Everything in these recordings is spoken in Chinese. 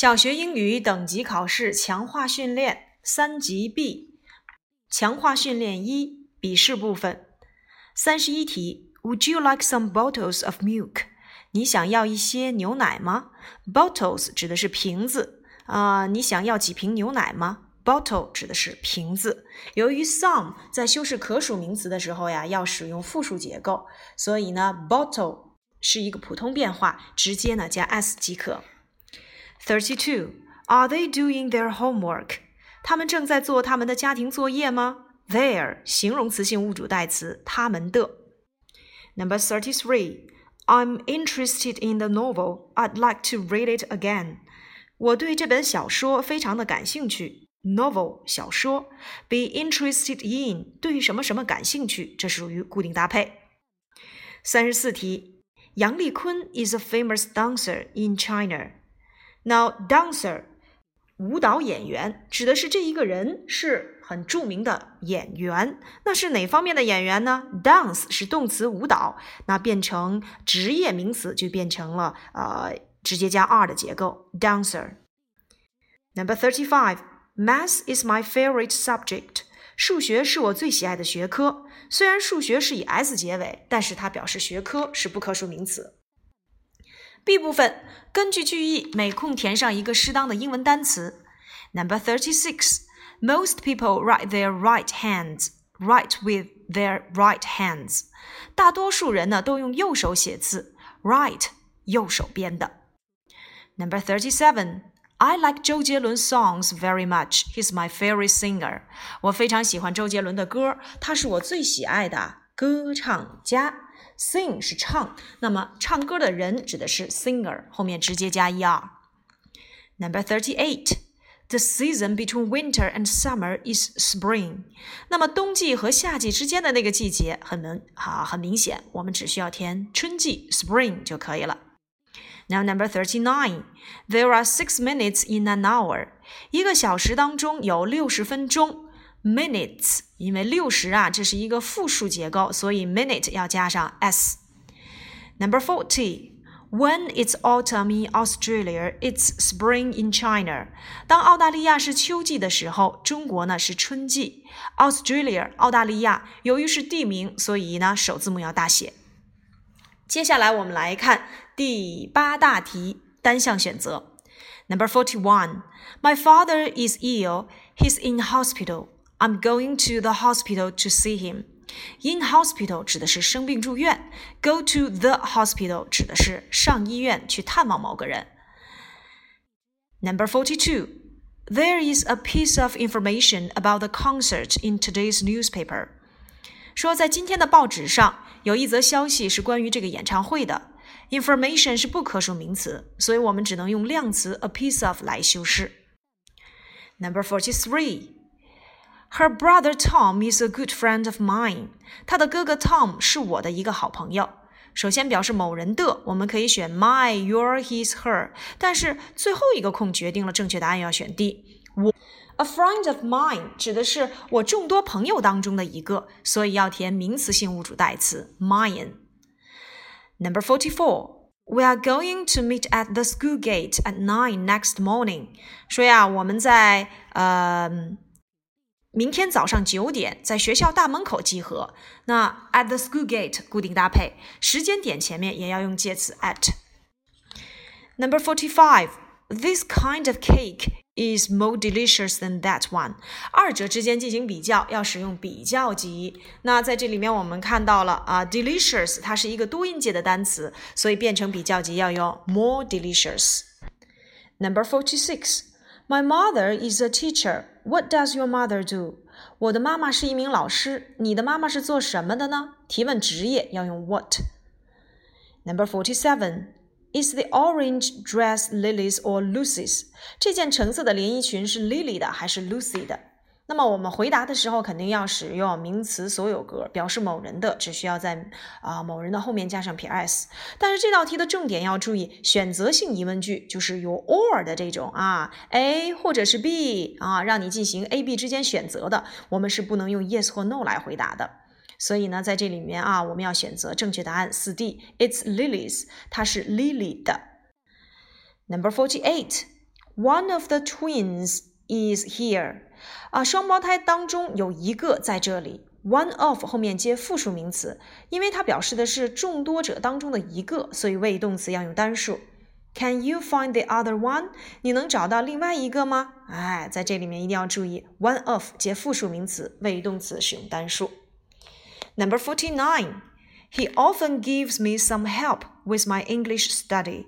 小学英语等级考试强化训练三级 B，强化训练一笔试部分，三十一题。Would you like some bottles of milk？你想要一些牛奶吗？Bottles 指的是瓶子啊，你想要几瓶牛奶吗？Bottle 指的是瓶子。由于 some 在修饰可数名词的时候呀，要使用复数结构，所以呢，bottle 是一个普通变化，直接呢加 s 即可。Thirty-two. Are they doing their homework? 他们正在做他们的家庭作业吗？Their 形容词性物主代词，他们的。Number thirty-three. I'm interested in the novel. I'd like to read it again. 我对这本小说非常的感兴趣。Novel 小说，be interested in 对什么什么感兴趣，这属于固定搭配。三十四题，杨丽坤 is a famous dancer in China. Now, dancer，舞蹈演员指的是这一个人是很著名的演员。那是哪方面的演员呢？Dance 是动词舞蹈，那变成职业名词就变成了呃直接加 r 的结构，dancer。Number thirty-five, Math is my favorite subject。数学是我最喜爱的学科。虽然数学是以 s 结尾，但是它表示学科是不可数名词。B 部分，根据句意，每空填上一个适当的英文单词。Number thirty-six. Most people write their right hands. Write with their right hands. 大多数人呢都用右手写字。Write 右手边的。Number thirty-seven. I like 周杰伦 songs very much. He's my favorite singer. 我非常喜欢周杰伦的歌，他是我最喜爱的歌唱家。 Sing 是唱，那么唱歌的人指的是 singer，后面直接加 er。Number thirty-eight. The season between winter and summer is spring. 那么冬季和夏季之间的那个季节很明啊，很明显，我们只需要填春季 spring 就可以了。Now number thirty-nine. There are six minutes in an hour. 一个小时当中有六十分钟。minutes， 因为六十啊，这是一个复数结构，所以 minute 要加上 s。Number forty. When it's autumn in Australia, it's spring in China. 当澳大利亚是秋季的时候，中国呢是春季。Australia，澳大利亚，由于是地名，所以呢首字母要大写。接下来我们来看第八大题，单项选择。Number forty-one. My father is ill. He's in hospital. I'm going to the hospital to see him. In hospital 指的是生病住院，go to the hospital 指的是上医院去探望某个人。Number forty-two. There is a piece of information about the concert in today's newspaper. 说在今天的报纸上有一则消息是关于这个演唱会的。Information 是不可数名词，所以我们只能用量词 a piece of 来修饰。Number forty-three. Her brother Tom is a good friend of mine. 他的哥哥 Tom 是我的一个好朋友。首先表示某人的，我们可以选 my、your、his、her，但是最后一个空决定了正确答案要选 D。我 a friend of mine 指的是我众多朋友当中的一个，所以要填名词性物主代词 mine。Number forty-four. We are going to meet at the school gate at nine next morning. 说呀，我们在呃。 明天早上九点在学校大门口集合。那 at the school gate 固定搭配，时间点前面也要用介词 at。Number forty-five. This kind of cake is more delicious than that one。二者之间进行比较，要使用比较级。那在这里面我们看到了啊，delicious 它是一个多音节的单词，所以变成比较级要用 more delicious。Number forty-six. My mother is a teacher. What does your mother do? 我的妈妈是一名老师。你的妈妈是做什么的呢？提问职业要用 what。Number forty-seven. Is the orange dress Lily's or Lucy's? 这件橙色的连衣裙是 Lily 的还是 Lucy 的？ 那么我们回答的时候肯定要使用名词所有格，表示某人的，只需要在啊某人的后面加上撇 s。但是这道题的重点要注意，选择性疑问句就是有 or 的这种啊，A 或者是 B 啊，让你进行 A、B 之间选择的，我们是不能用 yes 或 no 来回答的。所以呢，在这里面啊，我们要选择正确答案四 D，It's Lily's，它是 Lily 的。Number forty-eight。One of the twins is here. 啊，双胞胎当中有一个在这里。One of 后面接复数名词，因为它表示的是众多者当中的一个，所以谓语动词要用单数。Can you find the other one？你能找到另外一个吗？哎，在这里面一定要注意，one of 接复数名词，谓语动词使用单数。Number forty nine. He often gives me some help with my English study.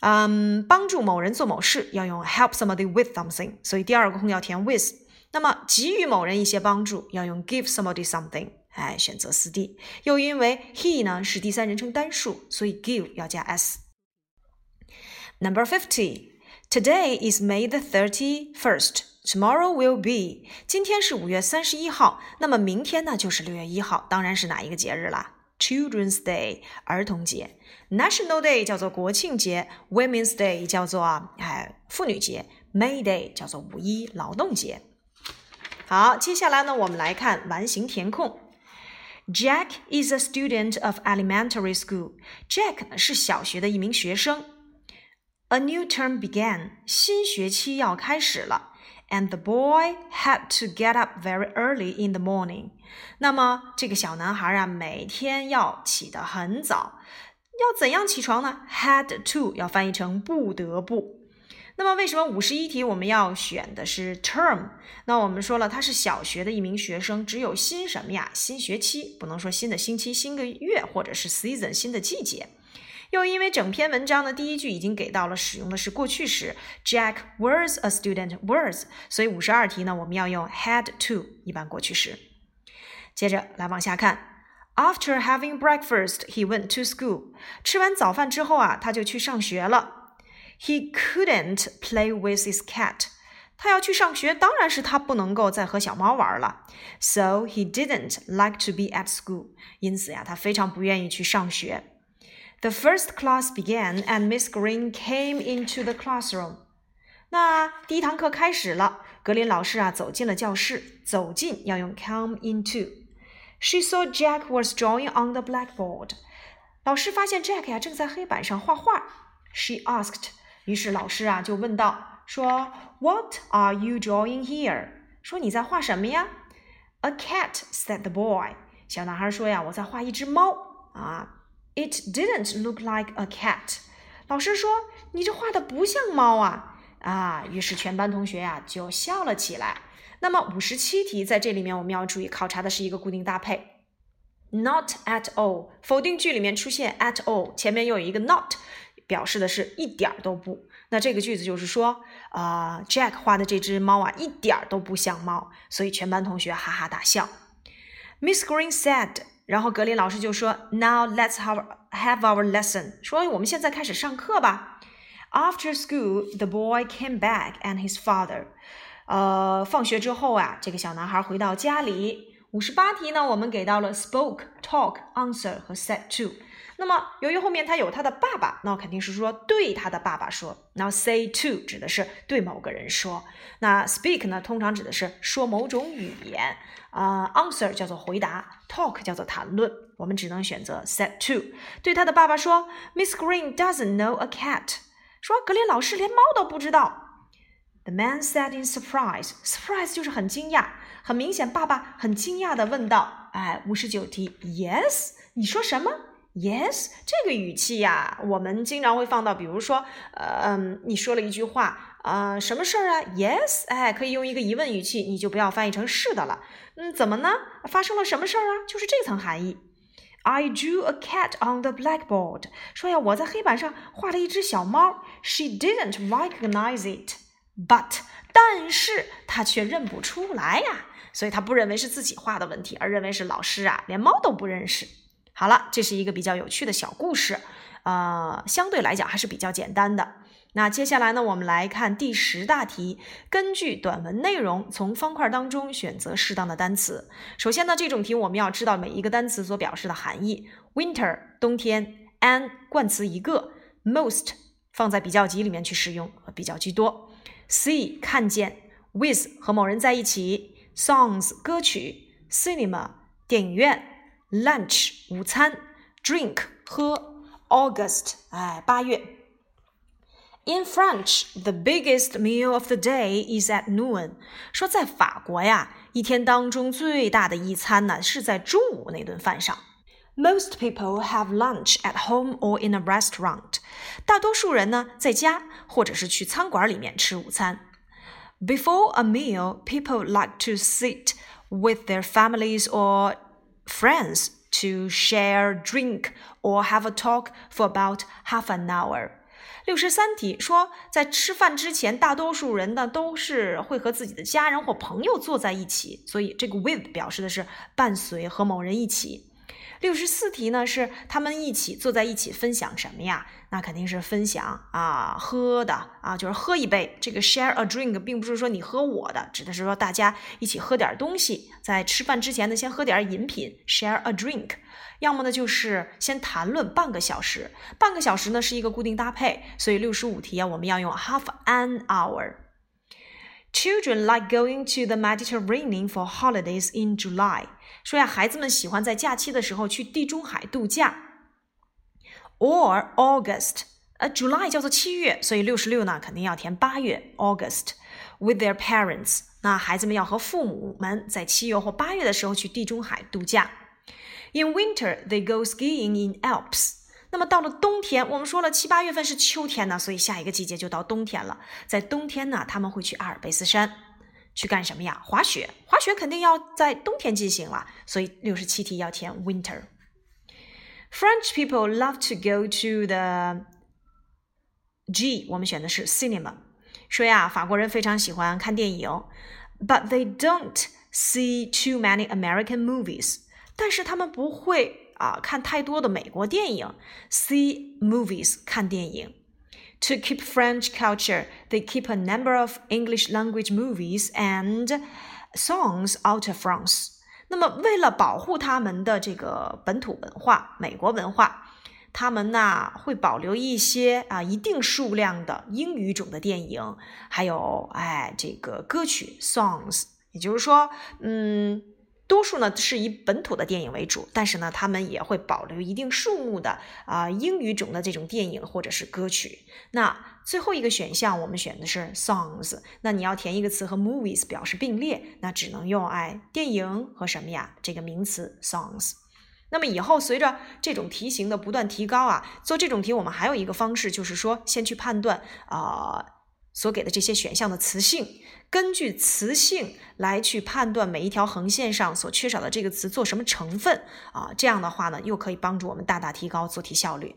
嗯，帮助某人做某事要用 help somebody with something，所以第二个空要填 with。那么给予某人一些帮助要用 give somebody something，哎，选择四 D。又因为 he 呢是第三人称单数，所以 give 要加 s。Number fifty. Today is May the thirty-first. Tomorrow will be. 今天是五月三十一号，那么明天呢就是六月一号，当然是哪一个节日啦？Children's Day 儿童节，National Day 叫做国庆节，Women's Day 叫做哎妇女节，May Day 叫做五一劳动节。好，接下来呢，我们来看完形填空。Jack is a student of elementary school. Jack 呢是小学的一名学生。A new term began. 新学期要开始了。And the boy had to get up very early in the morning。那么这个小男孩啊，每天要起得很早。要怎样起床呢？Had to 要翻译成不得不。那么为什么五十一题我们要选的是 term？那我们说了，他是小学的一名学生，只有新什么呀？新学期，不能说新的星期、新个月或者是 season 新的季节。又因为整篇文章的第一句已经给到了使用的是过去时，Jack was a student was，所以五十二题呢我们要用 had to 一般过去时。接着来往下看，After having breakfast, he went to school。吃完早饭之后啊，他就去上学了。He couldn't play with his cat。他要去上学，当然是他不能够再和小猫玩了。So he didn't like to be at school。因此呀，他非常不愿意去上学。 The first class began and Miss Green came into the classroom. 那第一堂课开始了，格林老师啊走进了教室。走进要用 come into。She saw Jack was drawing on the blackboard. 老师发现 Jack 呀正在黑板上画画。She asked. 于是老师啊就问道，说 What are you drawing here？说你在画什么呀？A cat said the boy。小男孩说呀，我在画一只猫啊。 It didn't look like a cat。老师说：“你这画的不像猫啊！”啊，于是全班同学呀就笑了起来。那么五十七题在这里面我们要注意考察的是一个固定搭配，not at all。否定句里面出现 at all，前面又有一个 not，表示的是一点儿都不。那这个句子就是说，啊，Jack 画的这只猫啊一点儿都不像猫，所以全班同学哈哈大笑。Miss Green said。然后格林老师就说：“Now let's have have our lesson。”说我们现在开始上课吧。After school, the boy came back and his father。呃，放学之后啊，这个小男孩回到家里。五十八题呢，我们给到了 spoke、talk、answer 和 said to。那么，由于后面他有他的爸爸，那肯定是说对他的爸爸说。那 say to 指的是对某个人说。那 speak 呢，通常指的是说某种语言。啊，answer 叫做回答，talk 叫做谈论。我们只能选择 said to。对他的爸爸说，Miss Green doesn't know a cat。说格林老师连猫都不知道。The man said in surprise。surprise 就是很惊讶，很明显，爸爸很惊讶的问道：“哎，五十九题，Yes，你说什么？” Yes，这个语气呀，我们经常会放到，比如说，嗯，你说了一句话，啊，什么事儿啊？Yes，哎，可以用一个疑问语气，你就不要翻译成是的了。嗯，怎么呢？发生了什么事儿啊？就是这层含义。I drew a cat on the blackboard。说呀，我在黑板上画了一只小猫。She didn't recognize it，but，但是她却认不出来呀，所以她不认为是自己画的问题，而认为是老师啊，连猫都不认识。好了，这是一个比较有趣的小故事，呃，相对来讲还是比较简单的。那接下来呢，我们来看第十大题，根据短文内容从方块当中选择适当的单词。首先呢，这种题我们要知道每一个单词所表示的含义。Winter 冬天，an 冠词一个，most 放在比较级里面去使用，比较居多。See 看见，with 和某人在一起，songs 歌曲，cinema 电影院。lunch 午餐，drink 喝，August 哎八月 In French, the biggest meal of the day is at noon。说在法国呀，一天当中最大的一餐呢是在中午那顿饭上。Most people have lunch at home or in a restaurant。大多数人呢在家或者是去餐馆里面吃午餐。Before a meal, people like to sit with their families or friends to share drink or have a talk for about half an hour. 六十三题说，在吃饭之前，大多数人呢都是会和自己的家人或朋友坐在一起，所以这个 with 表示的是伴随和某人一起。六十四题呢是他们一起坐在一起分享什么呀？那肯定是分享啊喝的啊，就是喝一杯。这个 share a drink 并不是说你喝我的，指的是说大家一起喝点东西，在吃饭之前呢先喝点饮品，share a drink。要么呢就是先谈论半个小时，半个小时呢是一个固定搭配，所以六十五题啊我们要用 half an hour。Children like going to the Mediterranean for holidays in July。说呀，孩子们喜欢在假期的时候去地中海度假。Or August，呃，July 叫做七月，所以六十六呢肯定要填八月 August with their parents。那孩子们要和父母们在七月或八月的时候去地中海度假。In winter, they go skiing in Alps。那么到了冬天，我们说了七八月份是秋天呢，所以下一个季节就到冬天了。在冬天呢，他们会去阿尔卑斯山去干什么呀？滑雪。滑雪肯定要在冬天进行了，所以六十七题要填 winter。French people love to go to the G，我们选的是 cinema。说呀，法国人非常喜欢看电影，but they don't see too many American movies。但是他们不会。啊，看太多的美国电影，see movies 看电影。To keep French culture, they keep a number of English language movies and songs out of France。那么，为了保护他们的这个本土文化，美国文化，他们呢会保留一些啊一定数量的英语种的电影，还有哎这个歌曲 songs。也就是说，嗯。多数呢是以本土的电影为主，但是呢，他们也会保留一定数目的啊英语种的这种电影或者是歌曲。那最后一个选项我们选的是 songs，那你要填一个词和 movies 表示并列，那只能用哎电影和什么呀这个名词 songs。那么以后随着这种题型的不断提高啊，做这种题我们还有一个方式，就是说先去判断啊。所给的这些选项的词性，根据词性来去判断每一条横线上所缺少的这个词做什么成分啊，这样的话呢，又可以帮助我们大大提高做题效率。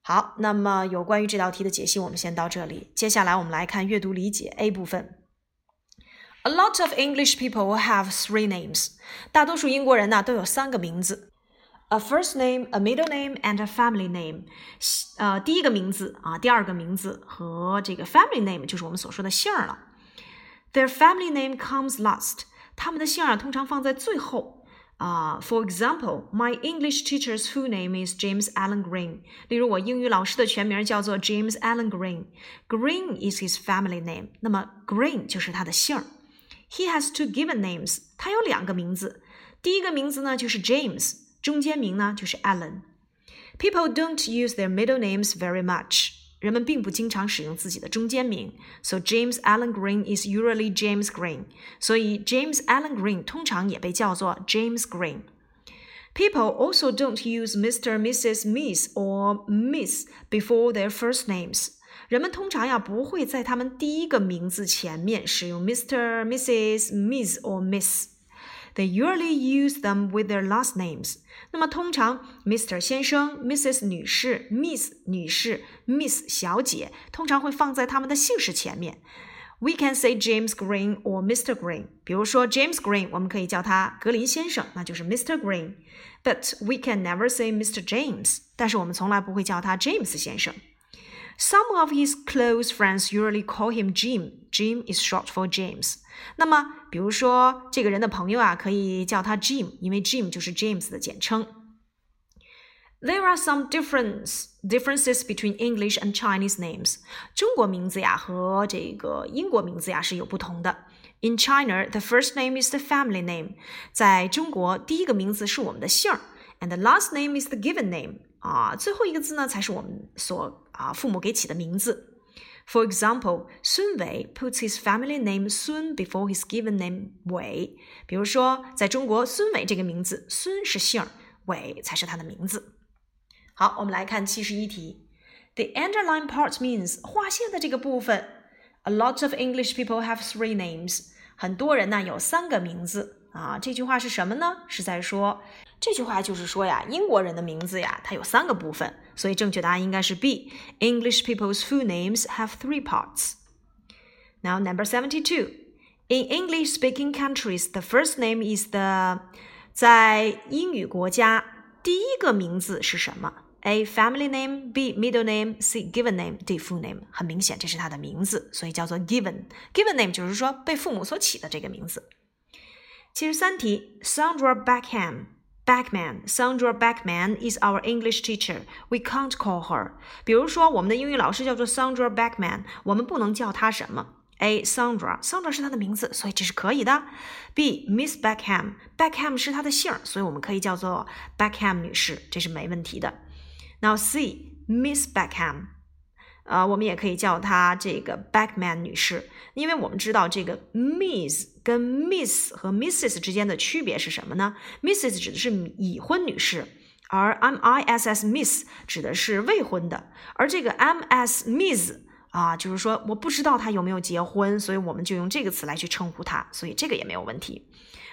好，那么有关于这道题的解析，我们先到这里。接下来我们来看阅读理解 A 部分。A lot of English people have three names。大多数英国人呢都有三个名字。a first name, a middle name, and a family name。呃，第一个名字啊，第二个名字和这个 family name 就是我们所说的姓儿了。Their family name comes last。他们的姓儿通常放在最后。啊、uh,，For example, my English teacher's full name is James Allen Green。例如，我英语老师的全名叫做 James Allen Green。Green is his family name。那么 Green 就是他的姓儿。He has two given names。他有两个名字。第一个名字呢就是 James。 中间名呢就是 Alan。People don't use their middle names very much。人们并不经常使用自己的中间名，so James Alan Green is usually James Green。所以 James Alan Green 通常也被叫做 James Green。People also don't use Mr., Mrs., Miss or Miss before their first names。人们通常呀不会在他们第一个名字前面使用 Mr., Mrs., Miss or Miss。 They usually use them with their last names。那么通常，Mr. 先生、Mrs. 女士、Miss 女士、Miss 小姐，通常会放在他们的姓氏前面。We can say James Green or Mr. Green。比如说 James Green，我们可以叫他格林先生，那就是 Mr. Green。But we can never say Mr. James。但是我们从来不会叫他 James 先生。 Some of his close friends usually call him Jim. Jim is short for James. 那么，比如说这个人的朋友啊，可以叫他 Jim，因为 Jim 就是 James 的简称。There are some difference differences between English and Chinese names. 中国名字呀和这个英国名字呀是有不同的。In China, the first name is the family name. 在中国，第一个名字是我们的姓儿，and the last name is the given name. 啊，最后一个字呢才是我们所 啊父母给起的名字。 For example, Sun Wei puts his family name Sun before his given name Wei。比如说，在中国，孙伟这个名字，孙是姓儿，伟才是他的名字。好，我们来看七十一题。The underline part means 划线的这个部分。A lot of English people have three names。很多人呢有三个名字 啊。这句话是什么呢？是在说这句话就是说呀，英国人的名字呀，它有三个部分，所以正确答案应该是 B。English people's full names have three parts. Now number seventy-two. In English-speaking countries, the first name is the 在英语国家，第一个名字是什么？A family name, B middle name, C given name, D full name。很明显，这是他的名字，所以叫做 given。given name 就是说被父母所起的这个名字。 七十三题，Sandra Beckham。Backman, Sandra Backman is our English teacher. We can't call her. 比如说，我们的英语老师叫做 Sandra Backman，我们不能叫她什么？A. Sandra，Sandra 是她的名字，所以这是可以的。B. Miss Beckham，Beckham 是她的姓，所以我们可以叫做 Beckham 女士，这是没问题的。Now C. Miss Beckham。 呃，我们也可以叫她这个 Backman 女士，因为我们知道这个 Miss 跟 Miss 和 Mrs 之间的区别是什么呢？Mrs 指的是已婚女士，而 M I S S Miss 指的是未婚的，而这个 M S Miss 啊，就是说我不知道她有没有结婚，所以我们就用这个词来去称呼她，所以这个也没有问题。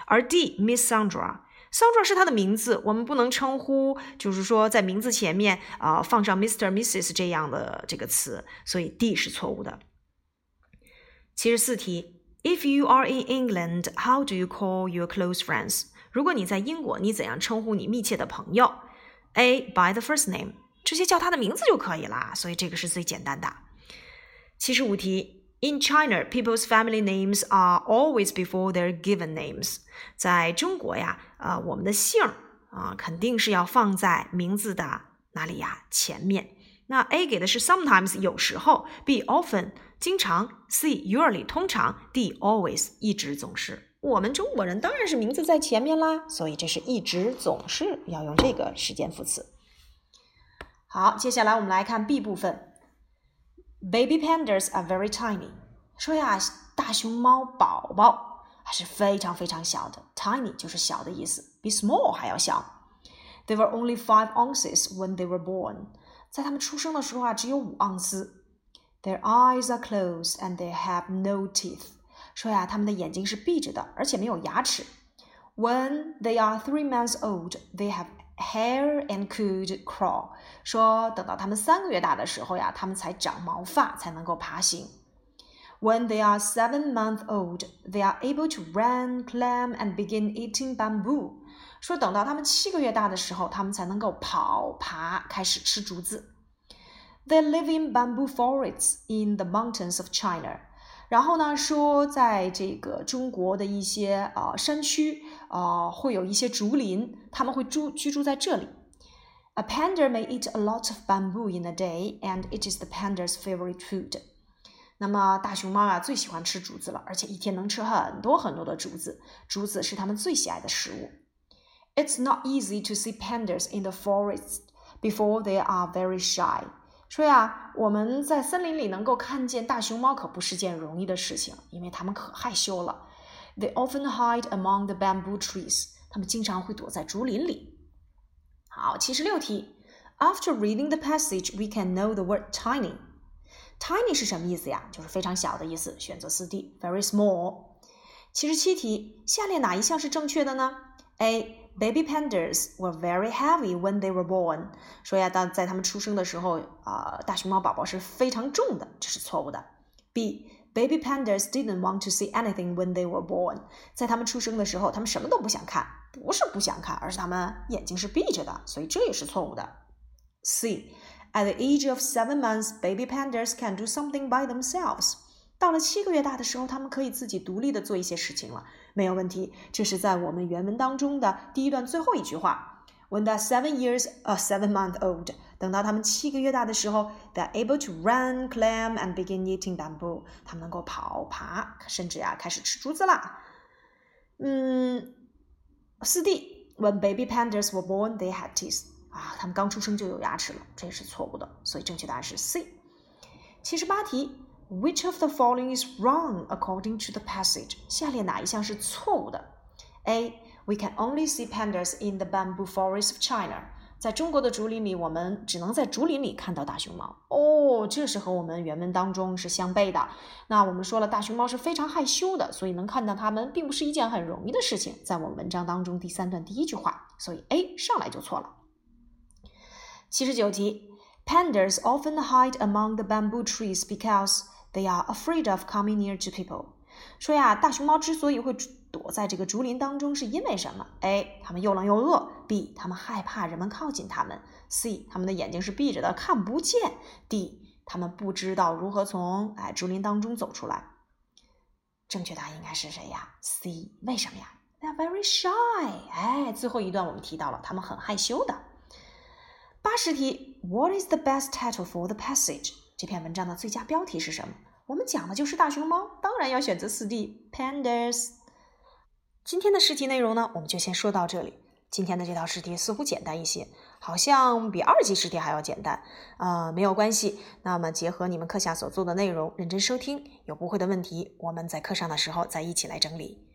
而 D Miss Sandra。Sandra 是他的名字，我们不能称呼，就是说在名字前面啊、放上 Mr、Mrs 这样的这个词，所以 D 是错误的。七十四题，If you are in England, how do you call your close friends？如果你在英国，你怎样称呼你密切的朋友？A. By the first name，直接叫他的名字就可以啦，所以这个是最简单的。七十五题。In China, people's family names are always before their given names. 在中国呀，啊，我们的姓啊，肯定是要放在名字的哪里呀？前面。那 A 给的是 sometimes 有时候，B often 经常，C usually 通常，D always 一直总是。我们中国人当然是名字在前面啦，所以这是一直总是要用这个时间副词。好，接下来我们来看 B 部分。Baby pandas are very tiny。说呀，大熊猫宝宝还是非常非常小的，tiny 就是小的意思，比 small 还要小。They were only five ounces when they were born。在他们出生的时候啊，只有五盎司。Their eyes are closed and they have no teeth。说呀，他们的眼睛是闭着的，而且没有牙齿。When they are three months old, they have hair and could crawl。说等到他们三个月大的时候呀，他们才长毛发，才能够爬行。 When they are seven months old, they are able to run, climb, and begin eating bamboo。说等到他们七个月大的时候，他们才能够跑、爬，开始吃竹子。They live in bamboo forests in the mountains of China。然后呢，说在这个中国的一些啊山区啊，会有一些竹林，他们会住居住在这里。A panda may eat a lot of bamboo in a day, and it is the panda's favorite food. 那么大熊猫啊，最喜欢吃竹子了，而且一天能吃很多很多的竹子。竹子是它们最喜爱的食物。It's not easy to see pandas in the forest before they are very shy. 说呀，我们在森林里能够看见大熊猫可不是件容易的事情，因为它们可害羞了。They often hide among the bamboo trees. 它们经常会躲在竹林里。好，七十六题。After reading the passage, we can know the word tiny. Tiny 是什么意思呀？就是非常小的意思。选择四 D. Very small. 七十七题。下列哪一项是正确的呢？A. Baby pandas were very heavy when they were born。说呀，当在他们出生的时候，啊、大熊猫宝宝是非常重的，这是错误的。B. Baby pandas didn't want to see anything when they were born。在他们出生的时候，他们什么都不想看，不是不想看，而是他们眼睛是闭着的，所以这也是错误的。C. At the age of seven months, baby pandas can do something by themselves. 到了七个月大的时候，他们可以自己独立的做一些事情了，没有问题。这是在我们原文当中的第一段最后一句话。When they're seven years, a seven month old，等到他们七个月大的时候，they're able to run, climb, and begin eating bamboo。他们能够跑、爬，甚至呀开始吃竹子啦。嗯，四 D。When baby pandas were born, they had teeth。 啊，他们刚出生就有牙齿了，这也是错误的，所以正确答案是 C。七十八题，Which of the following is wrong according to the passage？下列哪一项是错误的？A. We can only see pandas in the bamboo forest of China。在中国的竹林里，我们只能在竹林里看到大熊猫。哦，这是和我们原文当中是相悖的。那我们说了，大熊猫是非常害羞的，所以能看到它们并不是一件很容易的事情。在我们文章当中第三段第一句话，所以 A 上来就错了。七十九题，Pandas often hide among the bamboo trees because they are afraid of coming near to people。说呀，大熊猫之所以会躲在这个竹林当中，是因为什么？A. 它们又冷又饿；B. 它们害怕人们靠近它们；C. 它们的眼睛是闭着的，看不见；D. 它们不知道如何从哎竹林当中走出来。正确答案应该是谁呀？C. 为什么呀？They are very shy。哎，最后一段我们提到了，它们很害羞的。八十题，What is the best title for the passage？这篇文章的最佳标题是什么？我们讲的就是大熊猫，当然要选择四 D，Pandas。今天的试题内容呢，我们就先说到这里。今天的这道试题似乎简单一些，好像比二级试题还要简单。呃，没有关系。那么结合你们课下所做的内容，认真收听，有不会的问题，我们在课上的时候再一起来整理。